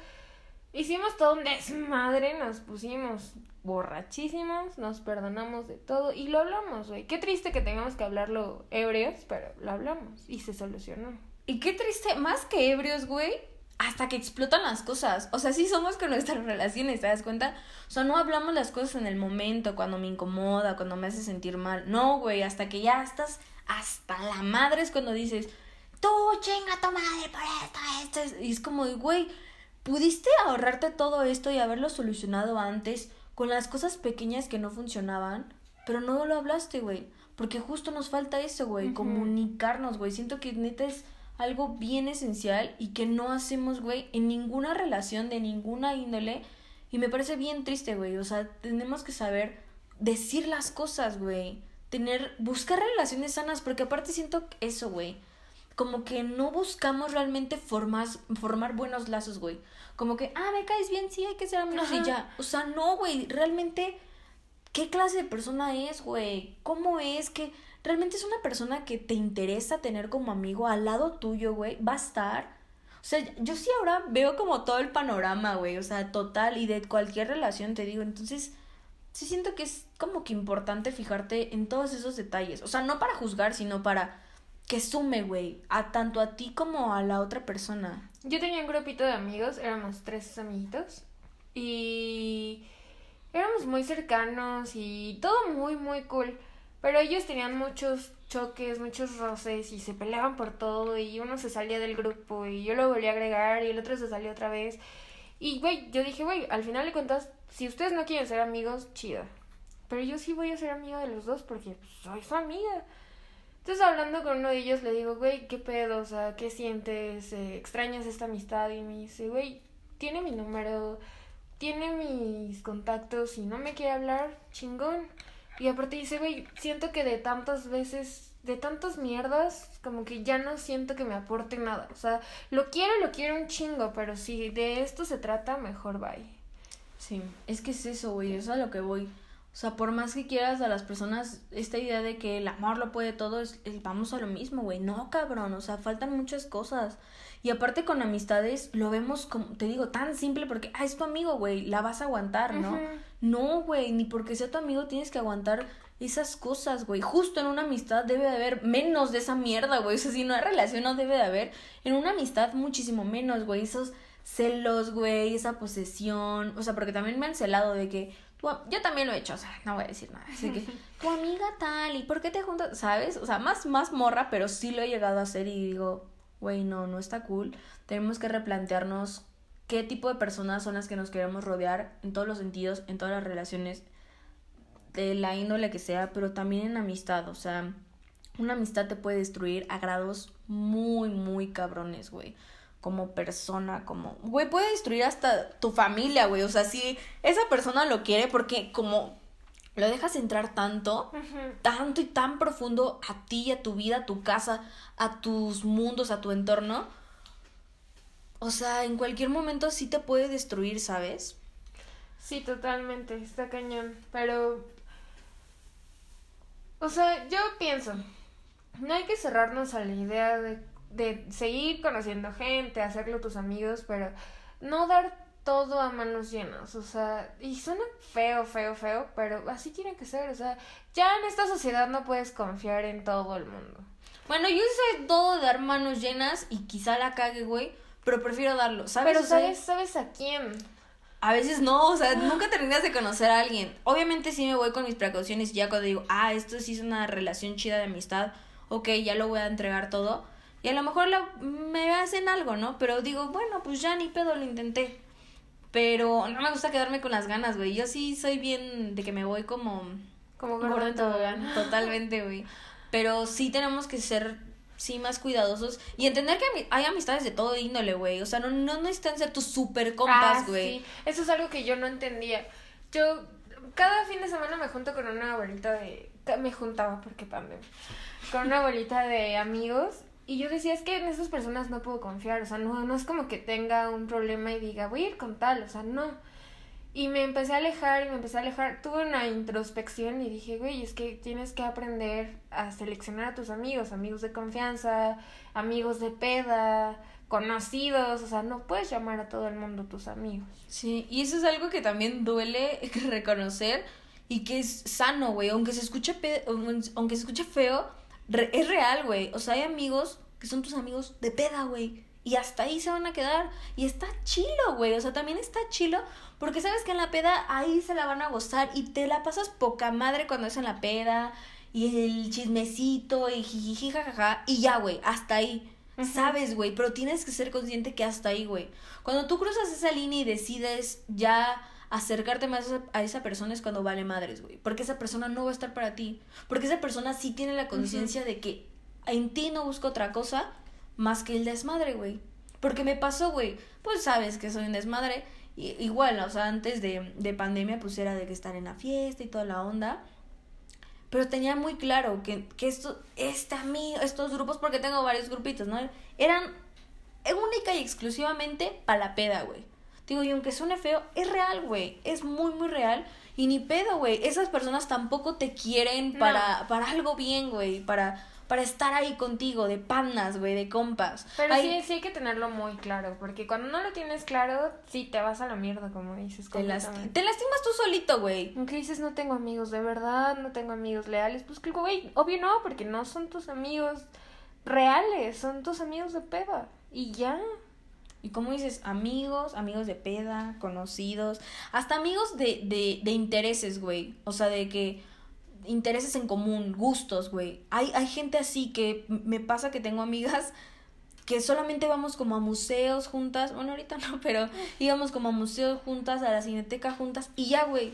Hicimos todo un desmadre, nos pusimos borrachísimos, nos perdonamos de todo y lo hablamos, güey. Qué triste que tengamos que hablarlo ebrios, pero lo hablamos y se solucionó. Y qué triste, más que ebrios, güey, hasta que explotan las cosas. O sea, sí somos con nuestras relaciones, ¿te das cuenta? O sea, no hablamos las cosas en el momento, cuando me incomoda, cuando me hace sentir mal. No, güey, hasta que ya estás hasta la madre es cuando dices, tú chinga tu madre por esto, esto. Y es como, güey, Pudiste ahorrarte todo esto y haberlo solucionado antes con las cosas pequeñas que no funcionaban, pero no lo hablaste, güey. Porque justo nos falta eso, güey, comunicarnos, güey. Siento que neta es algo bien esencial y que no hacemos, güey, en ninguna relación de ninguna índole. Y me parece bien triste, güey. O sea, tenemos que saber decir las cosas, güey. Tener, buscar relaciones sanas, porque aparte siento eso, güey como que no buscamos realmente formas, formar buenos lazos, güey. Como que, ah, me caes bien, sí, hay que ser amigos y ya. O sea, no, güey, realmente, ¿qué clase de persona es, güey? ¿Cómo es que realmente es una persona que te interesa tener como amigo al lado tuyo, güey? ¿Va a estar? O sea, yo sí ahora veo como todo el panorama, güey, o sea, total y de cualquier relación, te digo. Entonces, sí siento que es como que importante fijarte en todos esos detalles. O sea, no para juzgar, sino para que sume, güey, a tanto a ti como a la otra persona. Yo tenía un grupito de amigos, éramos tres amiguitos y éramos muy cercanos y todo muy, muy cool. Pero ellos tenían muchos choques, muchos roces y se peleaban por todo y uno se salía del grupo y yo lo volví a agregar y el otro se salió otra vez. Y, güey, yo dije, güey, al final de cuentas, si ustedes no quieren ser amigos, chido. Pero yo sí voy a ser amiga de los dos porque soy su amiga. Entonces, hablando con uno de ellos, le digo, güey, ¿qué pedo? O sea, ¿qué sientes? Eh, ¿Extrañas esta amistad? Y me dice, güey, tiene mi número, tiene mis contactos y no me quiere hablar, chingón. Y aparte dice, güey, siento que de tantas veces, de tantas mierdas, como que ya no siento que me aporte nada. O sea, lo quiero, lo quiero un chingo, pero si de esto se trata, mejor bye. Sí, es que es eso, güey, es a lo que voy. O sea, por más que quieras a las personas, esta idea de que el amor lo puede todo, es, vamos a lo mismo, güey. No, cabrón, o sea, faltan muchas cosas. Y aparte con amistades, lo vemos como, te digo, tan simple porque, ah, es tu amigo, güey, la vas a aguantar, ¿no? No, güey, ni porque sea tu amigo tienes que aguantar esas cosas, güey. Justo en una amistad debe de haber menos de esa mierda, güey. O sea, si no hay relación no debe de haber. En una amistad muchísimo menos, güey. Esos celos, güey, esa posesión. O sea, porque también me han celado de que yo también lo he hecho, o sea, no voy a decir nada. Así que, tu amiga tal, ¿y por qué te juntas? ¿Sabes? O sea, más, más morra, pero sí lo he llegado a hacer y digo, güey, no, no está cool. Tenemos que replantearnos qué tipo de personas son las que nos queremos rodear en todos los sentidos, en todas las relaciones, de la índole que sea, pero también en amistad. O sea, una amistad te puede destruir a grados muy, muy cabrones, güey como persona, como, güey, puede destruir hasta tu familia, güey, o sea, si esa persona lo quiere porque como lo dejas entrar tanto, tanto y tan profundo a ti, a tu vida, a tu casa, a tus mundos, a tu entorno, o sea, en cualquier momento sí te puede destruir, ¿sabes? Sí, totalmente, está cañón, pero... O sea, yo pienso, no hay que cerrarnos a la idea de de seguir conociendo gente, hacerlo tus amigos, pero no dar todo a manos llenas, o sea, y suena feo, feo, feo, pero así tiene que ser, o sea, ya en esta sociedad no puedes confiar en todo el mundo. Bueno, yo sé todo de dar manos llenas y quizá la cague, güey, pero prefiero darlo, ¿sabes? Pero sabes, ¿sabes a quién? A veces no, o sea, nunca terminas de conocer a alguien. Obviamente sí me voy con mis precauciones ya cuando digo, ah, esto sí es una relación chida de amistad, ok, ya lo voy a entregar todo y a lo mejor me hacen algo, ¿no? Pero digo, bueno, pues ya ni pedo, lo intenté. Pero no me gusta quedarme con las ganas, güey. Yo sí soy bien de que me voy como... Como gordo Totalmente, güey. Pero sí tenemos que ser, sí, más cuidadosos. Y entender que hay amistades de todo índole, güey. O sea, no, no necesitan ser tus super compas, ah, güey. Sí. Eso es algo que yo no entendía. Yo cada fin de semana me junto con una abuelita de... Me juntaba porque pandemia. Con una abuelita de amigos y yo decía, es que en esas personas no puedo confiar, o sea, no, no es como que tenga un problema y diga, voy a ir con tal, o sea, no. Y me empecé a alejar y me empecé a alejar. Tuve una introspección y dije, güey, es que tienes que aprender a seleccionar a tus amigos, amigos de confianza, amigos de peda, conocidos, o sea, no puedes llamar a todo el mundo tus amigos. Sí, y eso es algo que también duele reconocer y que es sano, güey, aunque se escuche aunque se escuche feo, es real, güey. O sea, hay amigos que son tus amigos de peda, güey. Y hasta ahí se van a quedar. Y está chilo, güey. O sea, también está chilo. Porque sabes que en la peda ahí se la van a gozar. Y te la pasas poca madre cuando es en la peda. Y el chismecito y jiji, jajaja. Y ya, güey. Hasta ahí. Sabes, güey. Pero tienes que ser consciente que hasta ahí, güey. Cuando tú cruzas esa línea y decides ya acercarte más a esa persona es cuando vale madres, güey. Porque esa persona no va a estar para ti. Porque esa persona sí tiene la conciencia de que en ti no busco otra cosa más que el desmadre, güey. Porque me pasó, güey. Pues sabes que soy un desmadre. Y, igual, o sea, antes de, de pandemia, pues era de que estar en la fiesta y toda la onda. Pero tenía muy claro que, que esto, este amigo, estos grupos, porque tengo varios grupitos, ¿no? Eran única y exclusivamente para la peda, güey. Digo, y aunque suene feo, es real, güey. Es muy, muy real. Y ni pedo, güey. Esas personas tampoco te quieren para, para algo bien, güey. Para, para estar ahí contigo, de panas, güey, de compas. Pero sí, sí hay que tenerlo muy claro, porque cuando no lo tienes claro, sí te vas a la mierda, como dices. Te, te lastimas tú solito, güey. Aunque dices, no tengo amigos de verdad, no tengo amigos leales, pues, güey, obvio no, porque no son tus amigos reales, son tus amigos de peda. Y ya. Y como dices, amigos, amigos de peda, conocidos, hasta amigos de, de, de intereses, güey. O sea, de que intereses en común, gustos, güey. Hay, hay gente así que me pasa que tengo amigas que solamente vamos como a museos juntas, bueno, ahorita no, pero íbamos como a museos juntas, a la cineteca juntas y ya, güey.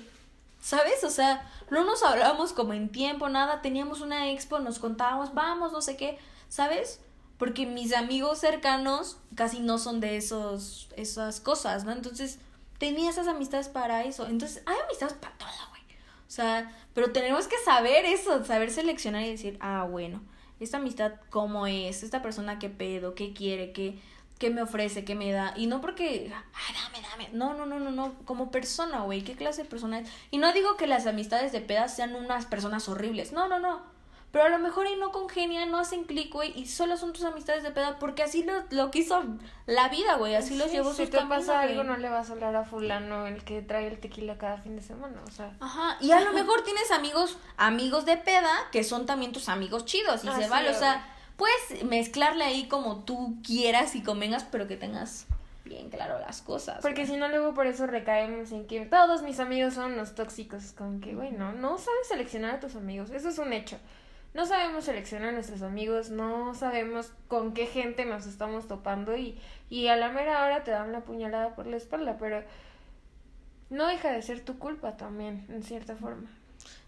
¿Sabes? O sea, no nos hablábamos como en tiempo, nada, teníamos una expo, nos contábamos, vamos, no sé qué, ¿sabes? Porque mis amigos cercanos casi no son de esos esas cosas, ¿no? Entonces, tenía esas amistades para eso. Entonces, hay amistades para todo, güey. O sea, pero tenemos que saber eso, saber seleccionar y decir, ah, bueno, esta amistad cómo es, esta persona qué pedo, qué quiere, qué, qué me ofrece, qué me da. Y no porque, ah, dame, dame. No, no, no, no, no. Como persona, güey, qué clase de persona es. Y no digo que las amistades de pedas sean unas personas horribles. No, no, no. Pero a lo mejor ahí no congenian, no hacen clic, güey, y solo son tus amistades de peda porque así lo, lo quiso la vida, güey, así los llevó Si te pasa algo, no le vas a hablar a fulano, el que trae el tequila cada fin de semana, o sea. Ajá, y a lo mejor tienes amigos, amigos de peda, que son también tus amigos chidos, y se vale, o sea, puedes mezclarle ahí como tú quieras y convengas, pero que tengas bien claro las cosas. Porque si no, luego por eso recaemos en que todos mis amigos son los tóxicos, con que, güey, no, no sabes seleccionar a tus amigos, eso es un hecho no sabemos seleccionar a nuestros amigos, no sabemos con qué gente nos estamos topando y, y a la mera hora te dan la puñalada por la espalda, pero no deja de ser tu culpa también, en cierta forma.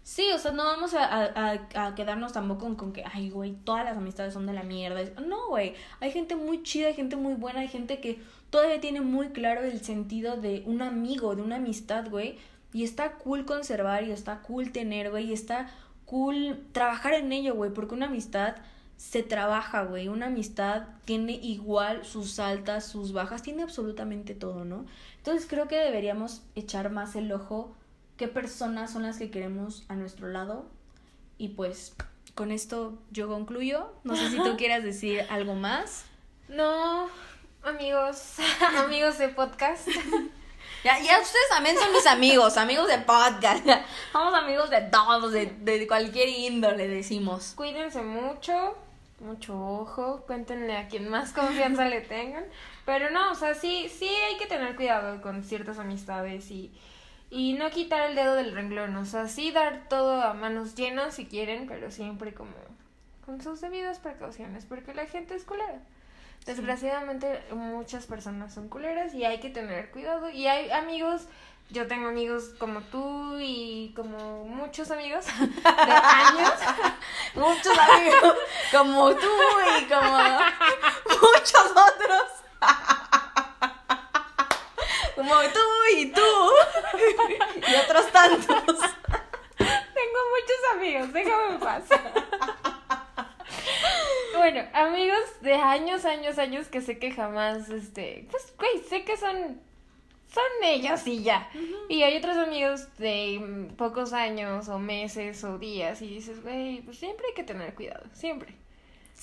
Sí, o sea, no vamos a, a, a quedarnos tampoco con, con, que, ay, güey, todas las amistades son de la mierda. No, güey, hay gente muy chida, hay gente muy buena, hay gente que todavía tiene muy claro el sentido de un amigo, de una amistad, güey. Y está cool conservar y está cool tener, güey, y está cool trabajar en ello, güey, porque una amistad se trabaja, güey. Una amistad tiene igual sus altas, sus bajas, tiene absolutamente todo, ¿no? Entonces creo que deberíamos echar más el ojo qué personas son las que queremos a nuestro lado. Y pues con esto yo concluyo. No sé si tú quieras decir algo más. No, amigos, amigos de podcast. Ya, ya ustedes también son mis amigos, amigos de podcast. Somos amigos de todos, de, de cualquier índole, decimos. Cuídense mucho, mucho ojo, cuéntenle a quien más confianza le tengan. Pero no, o sea, sí, sí hay que tener cuidado con ciertas amistades y, y no quitar el dedo del renglón. O sea, sí dar todo a manos llenas si quieren, pero siempre como con sus debidas precauciones, porque la gente es culera. Desgraciadamente muchas personas son culeras y hay que tener cuidado. Y hay amigos, yo tengo amigos como tú y como muchos amigos de años. muchos amigos como tú y como muchos otros. como tú y tú y otros tantos. Tengo muchos amigos, déjame pasar bueno, amigos de años, años, años que sé que jamás, este, pues, güey, sé que son, son ellos y ya. Y hay otros amigos de pocos años o meses o días y dices, güey, pues siempre hay que tener cuidado, siempre.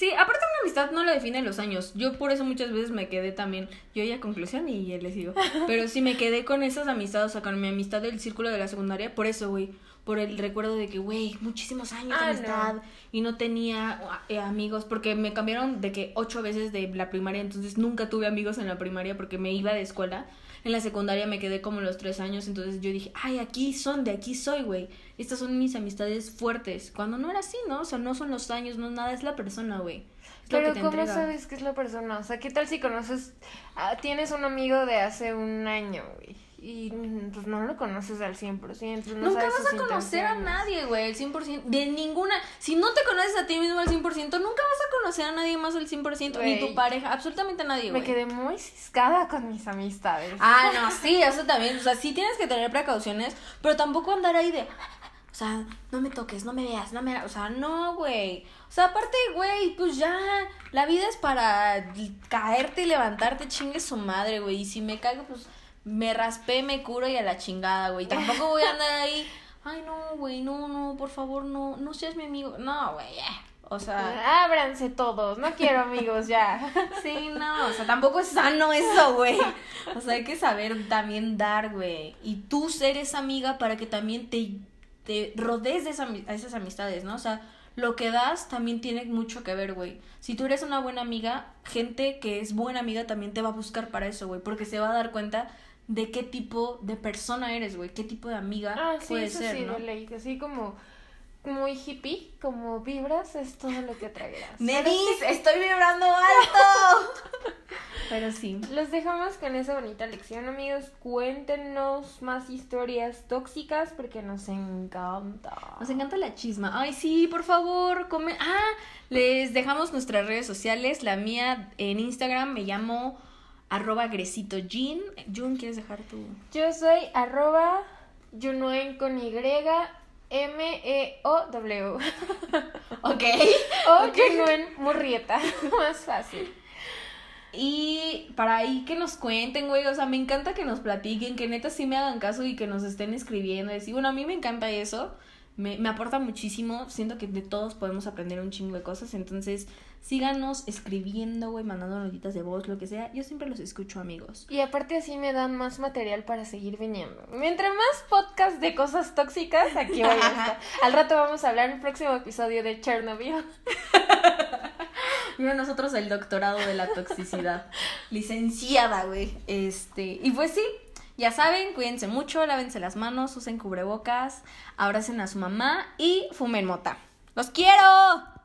Sí, aparte una amistad no lo define los años. Yo por eso muchas veces me quedé también, yo ya conclusión y les digo, pero sí me quedé con esas amistades, o sea, con mi amistad del círculo de la secundaria, por eso, güey, por el recuerdo de que, güey, muchísimos años de ah, amistad y no tenía eh, amigos, porque me cambiaron de que ocho veces de la primaria, entonces nunca tuve amigos en la primaria porque me iba de escuela. En la secundaria me quedé como los tres años, entonces yo dije, ay, aquí son, de aquí soy, güey. Estas son mis amistades fuertes. Cuando no era así, ¿no? O sea, no son los años, no nada, es la persona, güey. Pero ¿cómo sabes que es la persona? O sea, ¿qué tal si conoces, ah, tienes un amigo de hace un año, güey? Y pues no lo conoces al 100%. No Nunca vas a conocer a nadie, güey, al 100%. De ninguna. Si no te conoces a ti mismo al 100%, nunca vas a conocer a nadie más al 100%. Ni tu pareja, absolutamente nadie, güey. Me quedé muy ciscada con mis amistades. Ah, no, sí, eso también. O sea, sí tienes que tener precauciones, pero tampoco andar ahí de. O sea, no me toques, no me veas, no me. O sea, no, güey. O sea, aparte, güey, pues ya. La vida es para caerte y levantarte, chingue su madre, güey. Y si me caigo, pues me raspé, me curo y a la chingada, güey. Tampoco voy a andar ahí. Ay, no, güey, no, no, por favor, no, no seas mi amigo. No, güey, O sea. Ábranse todos, no quiero amigos ya. Sí, no, o sea, tampoco es sano eso, güey. O sea, hay que saber también dar, güey. Y tú ser esa amiga para que también te, te rodees de esas amistades, ¿no? O sea, lo que das también tiene mucho que ver, güey. Si tú eres una buena amiga, gente que es buena amiga también te va a buscar para eso, güey. Porque se va a dar cuenta de qué tipo de persona eres, güey, qué tipo de amiga ah, sí, puedes ser, sí, ¿no? Así como muy hippie, como vibras, es todo lo que atraerás. Nedis, estoy vibrando alto. Pero sí. Los dejamos con esa bonita lección, amigos. Cuéntenos más historias tóxicas porque nos encanta. Nos encanta la chisma. Ay, sí, por favor, come. Ah, les dejamos nuestras redes sociales. La mía en Instagram me llamo arroba Gresito Jean. Jun, ¿quieres dejar tu...? Yo soy arroba Junuen con Y M-E-O-W. Ok. O Junuen Murrieta. Más fácil. Y para ahí que nos cuenten, güey, o sea, me encanta que nos platiquen, que neta sí me hagan caso y que nos estén escribiendo. Decir, bueno, a mí me encanta eso, me, me aporta muchísimo, siento que de todos podemos aprender un chingo de cosas, entonces síganos escribiendo, güey, mandando notitas de voz, lo que sea, yo siempre los escucho, amigos. Y aparte así me dan más material para seguir viniendo. Mientras más podcast de cosas tóxicas, aquí voy a estar. Al rato vamos a hablar en el próximo episodio de Chernobyl. Mira nosotros el doctorado de la toxicidad. Licenciada, güey. Este, y pues sí, ya saben, cuídense mucho, lávense las manos, usen cubrebocas, abracen a su mamá y fumen mota. ¡Los quiero!